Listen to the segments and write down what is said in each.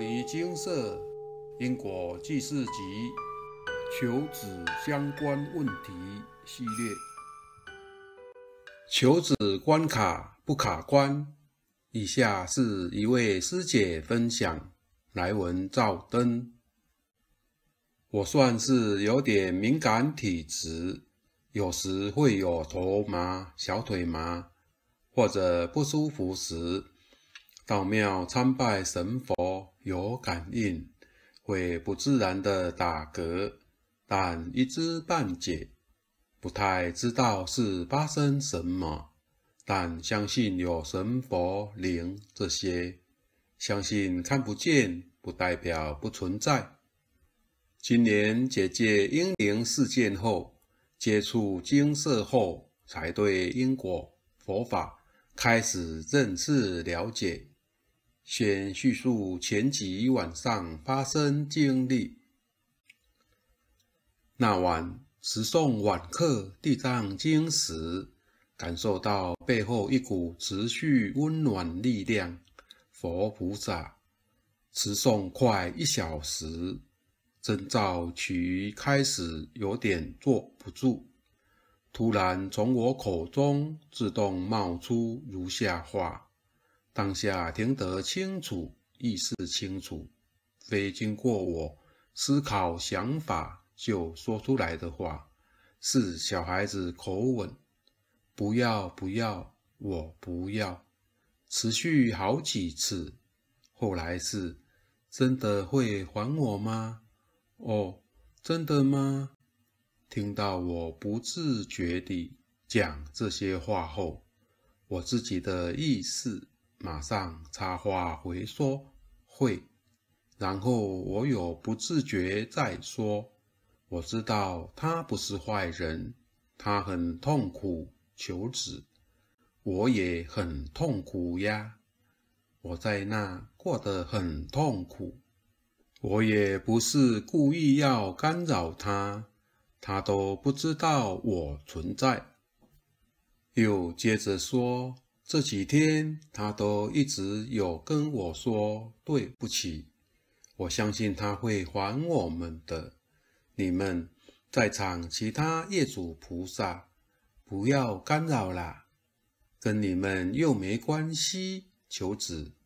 尼精舍因果记事集求子相关问题系列，求子关卡不卡关。以下是一位师姐分享来文照灯。我算是有点敏感体质，有时会有头麻、小腿麻，或者不舒服时，到庙参拜神佛有感应，会不自然的打嗝，但一知半解，不太知道是发生什么。但相信有神佛灵这些，相信看不见不代表不存在。今年姐姐婴灵事件后，接触精舍后，才对因果佛法开始认识了解。先叙述前几晚上发生经历。那晚持诵晚课《地藏经》时，感受到背后一股持续温暖力量，佛菩萨持诵快一小时，征兆曲开始有点坐不住，突然从我口中自动冒出如下话，当下听得清楚，意识清楚，非经过我思考想法就说出来的话，是小孩子口吻。不要不要，我不要。持续好几次，后来是真的会还我吗？哦，真的吗？听到我不自觉地讲这些话后，我自己的意识马上插话回说会，然后我有不自觉再说，我知道他不是坏人，他很痛苦。求子，我也很痛苦呀。我在那过得很痛苦，我也不是故意要干扰他，他都不知道我存在。又接着说，这几天他都一直有跟我说对不起，我相信他会还我们的。你们在场其他业主菩萨。不要干扰啦，跟你们又没关系。求子，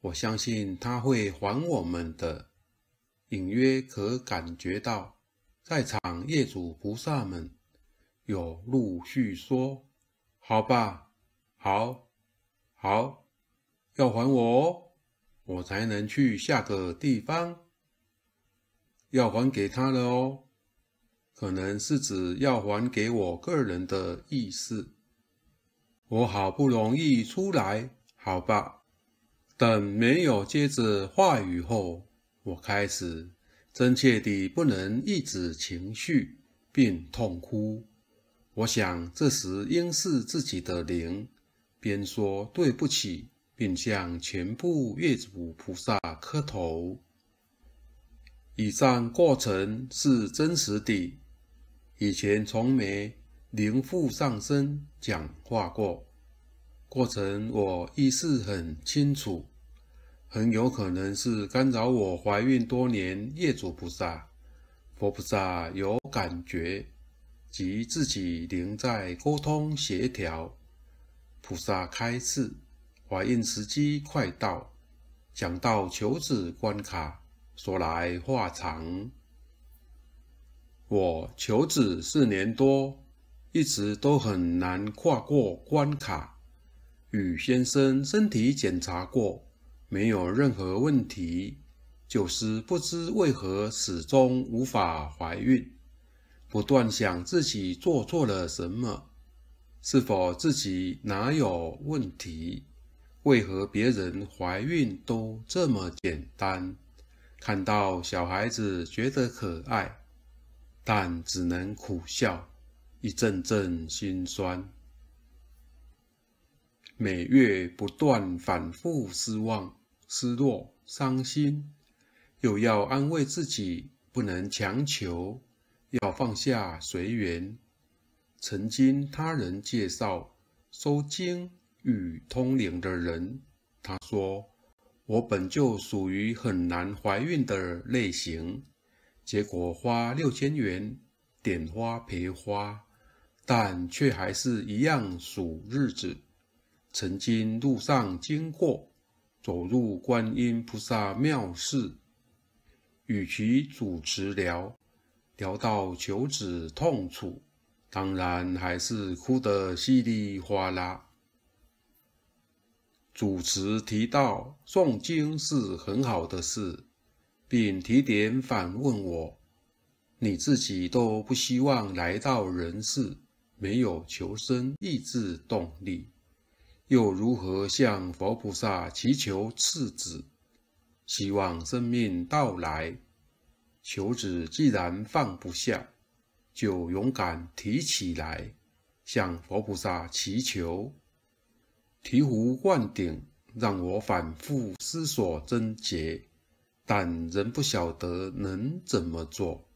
我相信他会还我们的。隐约可感觉到，在场业主菩萨们有陆续说：“好吧，好，好，要还我，我才能去下个地方，要还给他了哦。”可能是指要还给我个人的意思。我好不容易出来，好吧。等没有接着话语后，我开始真切地不能抑制情绪，并痛哭。我想这时应是自己的灵，边说对不起，并向全部业主菩萨磕头。以上过程是真实的。以前从没灵附上身讲话过，过程我意识很清楚，很有可能是干扰我怀孕多年业主菩萨、佛菩萨有感觉，及自己灵在沟通协调，菩萨开示，怀孕时机快到，讲到求子关卡，说来话长。我求子四年多，一直都很难跨过关卡。与先生身体检查过，没有任何问题，就是不知为何始终无法怀孕。不断想自己做错了什么，是否自己哪有问题？为何别人怀孕都这么简单？看到小孩子觉得可爱。但只能苦笑，一阵阵心酸。每月不断反复失望、失落、伤心，又要安慰自己不能强求，要放下随缘。曾经他人介绍收经与通灵的人，他说：“我本就属于很难怀孕的类型，结果花六千元点花赔花，但却还是一样数日子。曾经路上经过，走入观音菩萨庙寺，与其主持聊，聊到求子痛楚，当然还是哭得稀里哗啦。主持提到诵经是很好的事，并提点反问我：“你自己都不希望来到人世，没有求生意志动力，又如何向佛菩萨祈求赐子？希望生命到来，求子既然放不下，就勇敢提起来，向佛菩萨祈求。”醍醐灌顶，让我反复思索真结，但仍不晓得能怎么做。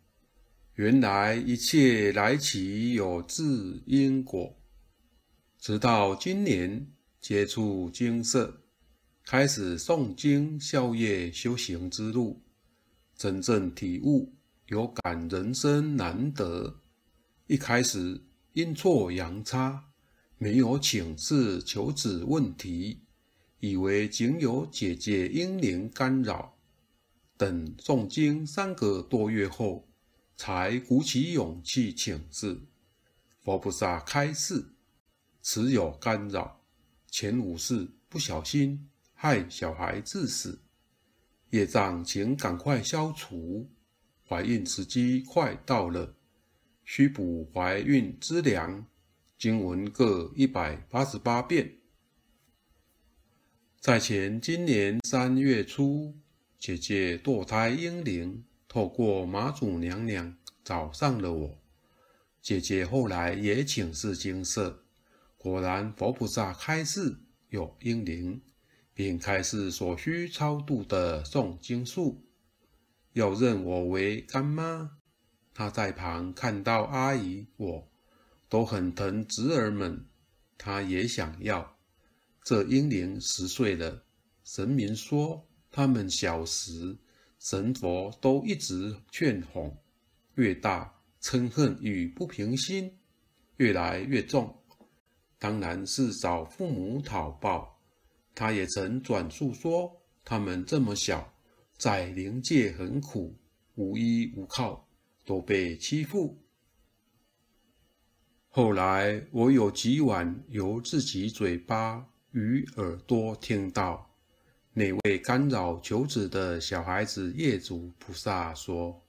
原来一切来其有自因果。直到今年接触经舍，开始诵经消业修行之路，真正体悟有感人生难得。一开始阴错阳差。没有请示求子问题，以为仅有姐姐婴灵干扰。等诵经三个多月后，才鼓起勇气请示佛菩萨开示：此有干扰，前五世不小心害小孩致死，业障请赶快消除。怀孕时机快到了，需补怀孕之粮。经文各一百八十八遍。在前今年三月初，姐姐堕胎婴灵透过妈祖娘娘找上了我。姐姐后来也请示精舍，果然佛菩萨开示有婴灵，并开示所需超度的诵经数。要认我为干妈，她在旁看到阿姨我。都很疼侄儿们，他也想要。这婴灵十岁了，神明说他们小时神佛都一直劝哄，越大嗔恨与不平心越来越重，当然是找父母讨报。他也曾转述说，他们这么小，在灵界很苦，无依无靠，都被欺负。后来，我有几晚由自己嘴巴与耳朵听到那位干扰求子的小孩子业主菩萨说：“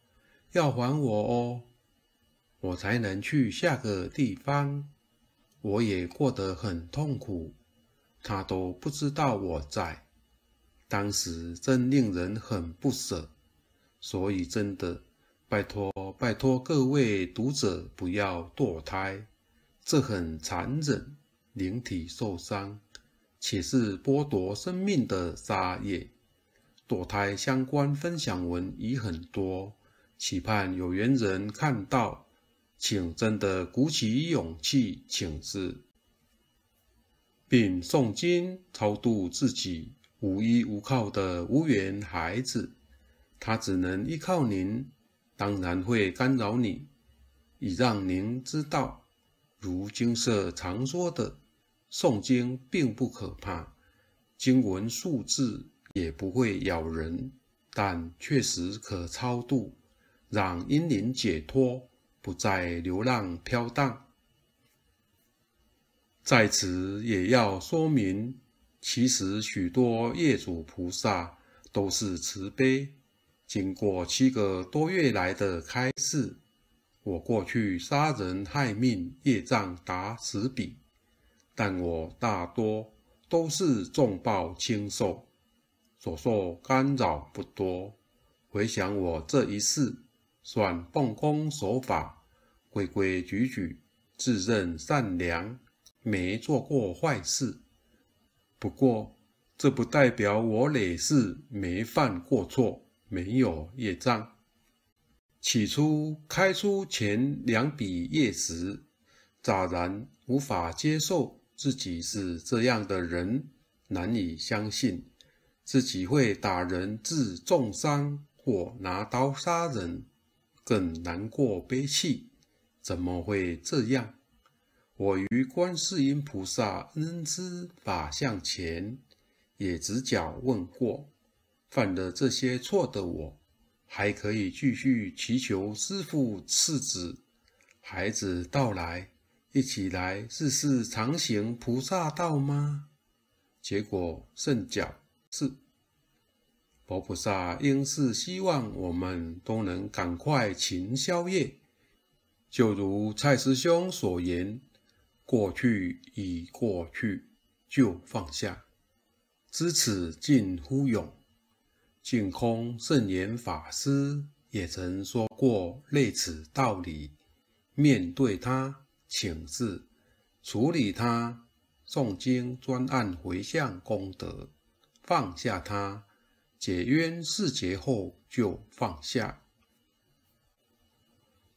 要还我哦，我才能去下个地方。”我也过得很痛苦，他都不知道我在。当时真令人很不舍，所以真的拜托拜托各位读者不要堕胎。这很残忍，灵体受伤，且是剥夺生命的杀业。堕胎相关分享文已很多，期盼有缘人看到，请真的鼓起勇气请示，并诵经超度自己无依无靠的无缘孩子。他只能依靠您，当然会干扰你，以让您知道。如经舍常说的，诵经并不可怕，经文数字也不会咬人，但确实可超度，让婴灵解脱，不再流浪飘荡。在此也要说明，其实许多业主菩萨都是慈悲，经过七个多月来的开示。我过去杀人害命，业障达十笔，但我大多都是重报轻受，所受干扰不多。回想我这一世，算奉公守法，规规矩矩，自认善良，没做过坏事。不过，这不代表我累世没犯过错，没有业障。起初开出前两笔业时，乍然无法接受自己是这样的人，难以相信自己会打人致重伤或拿刀杀人，更难过悲泣。怎么会这样？我于观世音菩萨恩师法相前，也直角问过：犯了这些错的我，还可以继续祈求师父赐子孩子到来，一起来试试常行菩萨道吗？结果甚绞是，佛菩萨应是希望我们都能赶快勤消业。就如蔡师兄所言，过去已过去，就放下。知此近乎勇。净空圣严法师也曾说过类似道理：面对他，请示；处理他，诵经专案回向功德；放下他，解冤释结后就放下。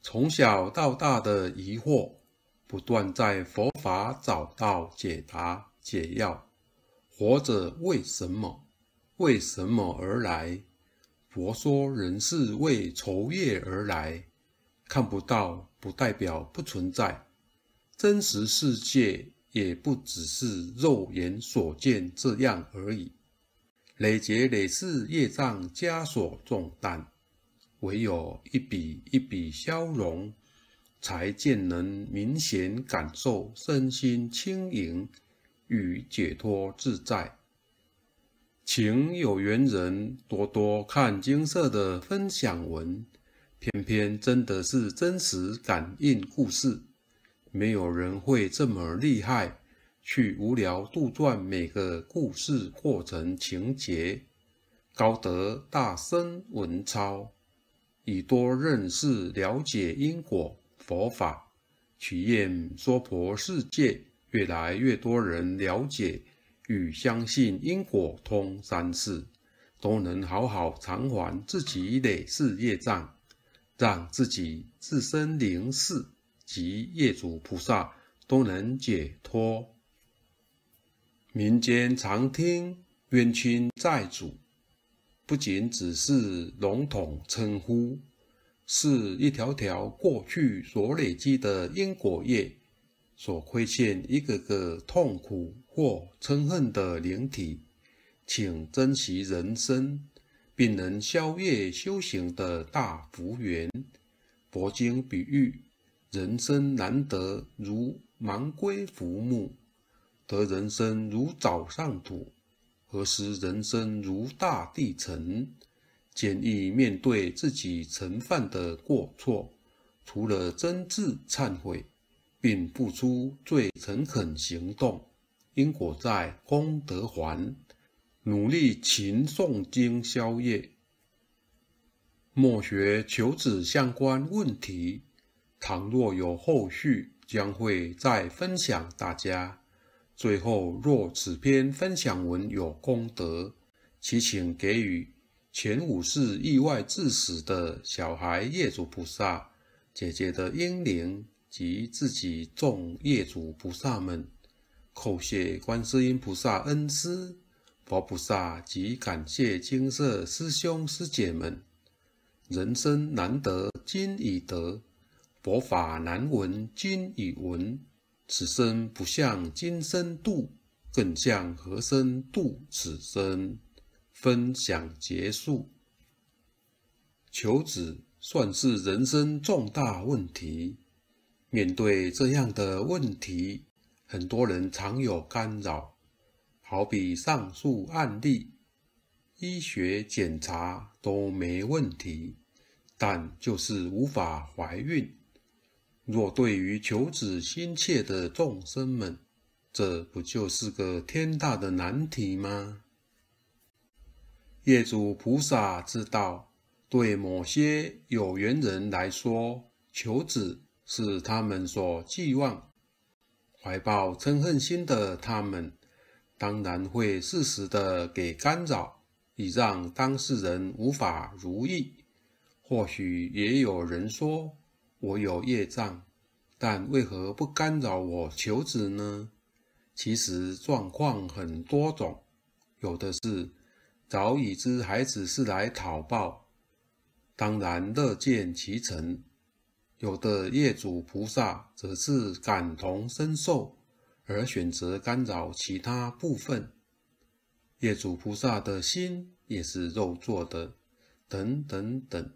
从小到大的疑惑，不断在佛法找到解答解药。活着为什么？为什么而来？佛说人是为酬业而来。看不到不代表不存在，真实世界也不只是肉眼所见这样而已。累劫累世业障枷锁重担。唯有一笔一笔消融，才渐能明显感受身心轻盈与解脱自在。请有缘人多多看金色的分享文，偏偏真的是真实感应故事。没有人会这么厉害，去无聊杜撰每个故事过程情节。高德大僧文超。以多认识了解因果佛法，体验娑婆世界，越来越多人了解与相信因果通三世，都能好好偿还自己累世业障，让自己自身灵视及业主菩萨都能解脱。民间常听冤亲债主。不仅只是笼统称呼，是一条条过去所累积的因果业，所亏欠一个个痛苦或嗔恨的灵体，请珍惜人生，并能消业修行的大福缘。佛经比喻，人生难得如盲龟浮木，得人生如早上土。何时人生如大地尘？建议面对自己曾犯的过错，除了真挚忏悔，并付出最诚恳行动，因果在功德还，努力勤诵经消业。莫学求子相关问题，倘若有后续，将会再分享大家。最后，若此篇分享文有功德，祈请给予前五世意外致死的小孩业主菩萨、姐姐的英灵及自己众业主菩萨们，叩谢观世音菩萨恩师、佛菩萨及感谢金色师兄师姐们。人生难得今已得，佛法难闻今已闻。此生不向今生度，更向何生度此生？分享结束。求子算是人生重大问题。面对这样的问题，很多人常有干扰。好比上述案例，医学检查都没问题，但就是无法怀孕。若对于求子心切的众生们，这不就是个天大的难题吗？业主菩萨知道，对某些有缘人来说，求子是他们所寄望，怀抱嗔恨心的他们，当然会适时的给干扰，以让当事人无法如意。或许也有人说，我有业障，但为何不干扰我求子呢？其实状况很多种，有的是早已知孩子是来讨报，当然乐见其成；有的业主菩萨则是感同身受，而选择干扰其他部分。业主菩萨的心也是肉做的，等等等，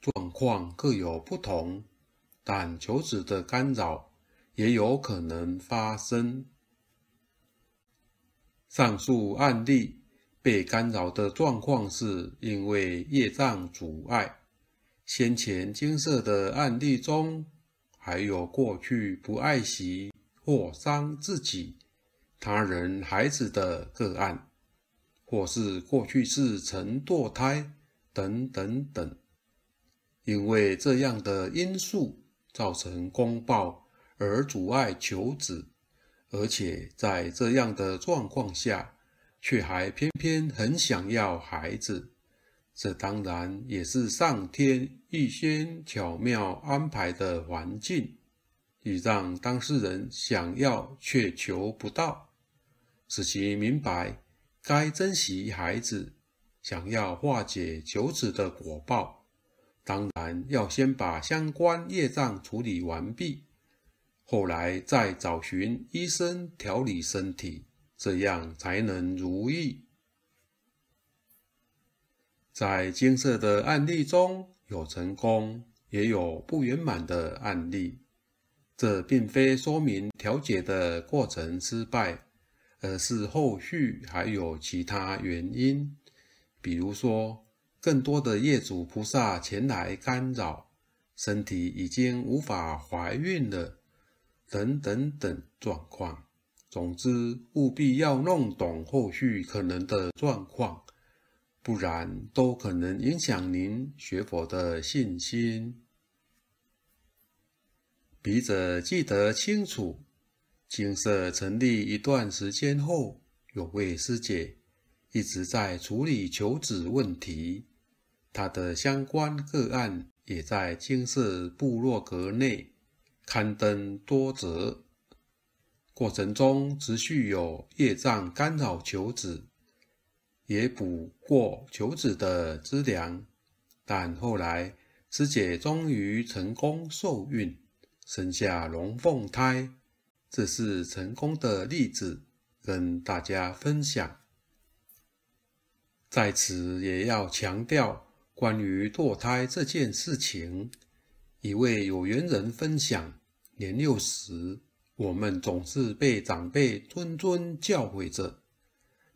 状况各有不同，但求子的干扰也有可能发生。上述案例。被干扰的状况是因为业障阻碍。先前精舍的案例中，还有过去不爱惜或伤自己、他人孩子的个案，或是过去是曾堕胎等等等。因为这样的因素造成公报而阻碍求子，而且在这样的状况下，却还偏偏很想要孩子，这当然也是上天预先巧妙安排的环境，以让当事人想要却求不到，使其明白该珍惜孩子，想要化解求子的果报，当然要先把相关业障处理完毕，后来再找寻医生调理身体。这样才能如意。在金色的案例中有成功，也有不圆满的案例。这并非说明调解的过程失败，而是后续还有其他原因，比如说更多的业主菩萨前来干扰，身体已经无法怀孕了，等等等状况。总之，务必要弄懂后续可能的状况，不然都可能影响您学佛的信心。笔者记得清楚，精舍成立一段时间后，有位师姐一直在处理求子问题，她的相关个案也在精舍部落格内刊登多则。过程中持续有业障干扰求子，也补过求子的资粮，但后来师姐终于成功受孕，生下龙凤胎，这是成功的例子，跟大家分享。在此也要强调关于堕胎这件事情，一位有缘人分享，年幼时。我们总是被长辈谆谆教诲着，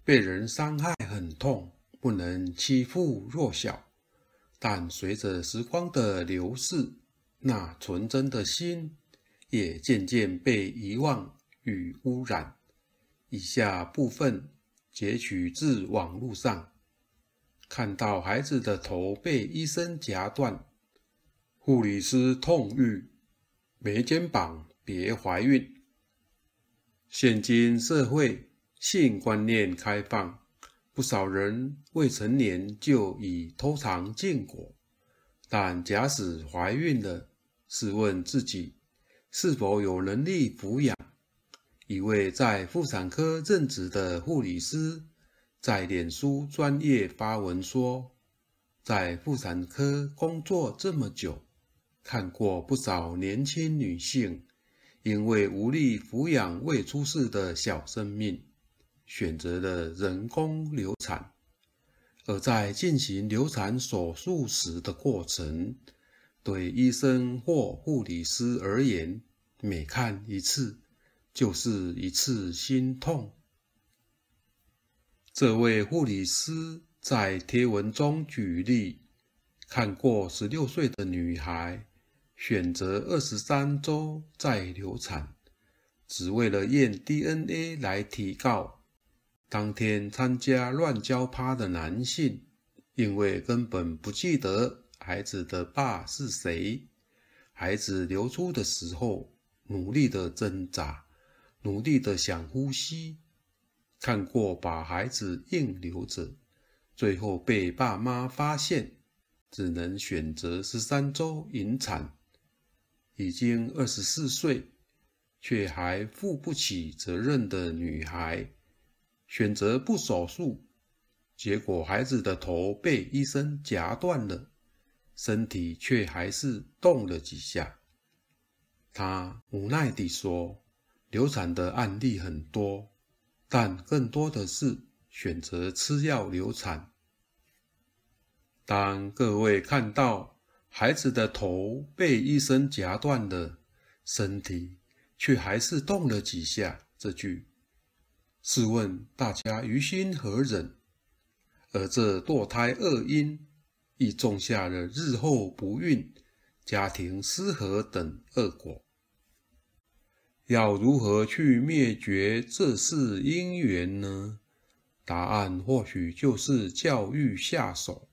被人伤害很痛，不能欺负弱小。但随着时光的流逝，那纯真的心也渐渐被遗忘与污染。以下部分截取自网络上，看到孩子的头被医生夹断，护理师痛諭：没肩膀。别怀孕。现今社会性观念开放，不少人未成年就已偷尝禁果。但假使怀孕了，试问自己是否有能力抚养？一位在妇产科任职的护理师在脸书专业发文说：“在妇产科工作这么久，看过不少年轻女性。”因为无力抚养未出世的小生命，选择了人工流产。而在进行流产手术时的过程，对医生或护理师而言，每看一次就是一次心痛。这位护理师在贴文中举例，看过十六岁的女孩。选择二十三周再流产，只为了验 DNA 来提告。当天参加乱交趴的男性，因为根本不记得孩子的爸是谁。孩子流出的时候，努力的挣扎，努力的想呼吸。看过把孩子硬留着，最后被爸妈发现，只能选择十三周引产。已经二十四岁，却还负不起责任的女孩，选择不手术，结果孩子的头被医生夹断了，身体却还是动了几下。他无奈地说：“流产的案例很多，但更多的是选择吃药流产。”当各位看到孩子的头被医生夹断了，身体却还是动了几下，这句，试问大家于心何忍？而这堕胎恶因，亦种下了日后不孕、家庭失和等恶果。要如何去灭绝这世因缘呢？答案或许就是教育下手，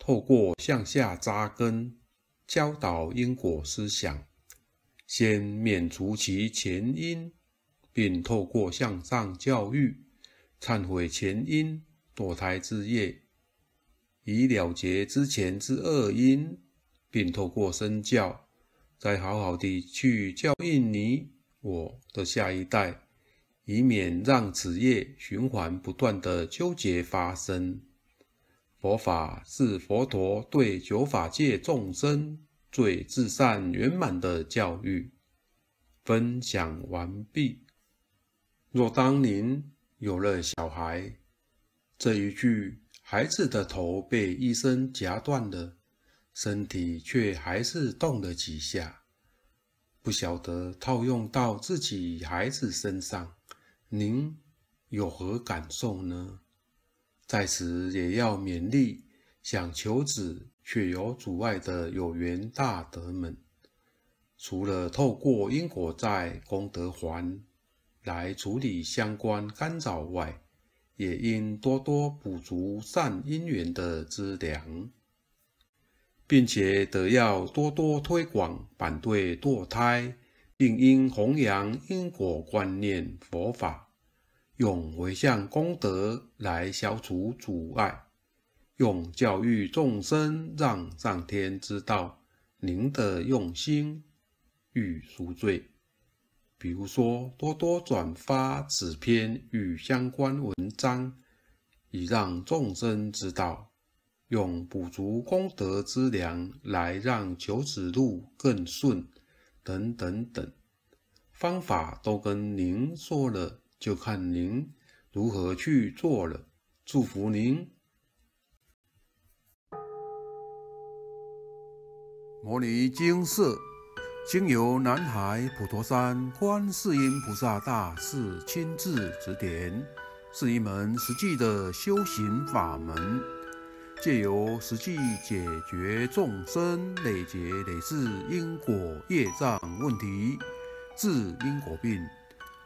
透过向下扎根，教导因果思想，先免除其前因，并透过向上教育，忏悔前因。堕胎之业，以了结之前之恶因，并透过身教，再好好地去教育你我的下一代，以免让此业循环不断的纠结发生。佛法是佛陀对九法界众生最至善圆满的教育。分享完毕。若当您有了小孩，这一句，孩子的头被医生夹断了，身体却还是动了几下，不晓得套用到自己孩子身上，您有何感受呢？在此也要勉励想求子却有阻碍的有缘大德们，除了透过因果债、功德还来处理相关干扰外，也应多多补足善因缘的资粮，并且得要多多推广反对堕胎，并应弘扬因果观念佛法，用回向功德来消除阻碍，用教育众生让上天知道您的用心与赎罪。比如说，多多转发此篇与相关文章，以让众生知道，用补足功德之粮来让求子路更顺，等等等，方法都跟您说了，就看您如何去做了。祝福您。摩尼精舍。经由南海普陀山观世音菩萨大士亲自指点，是一门实际的修行法门，借由实际解决众生累劫累世因果业障问题，治因果病，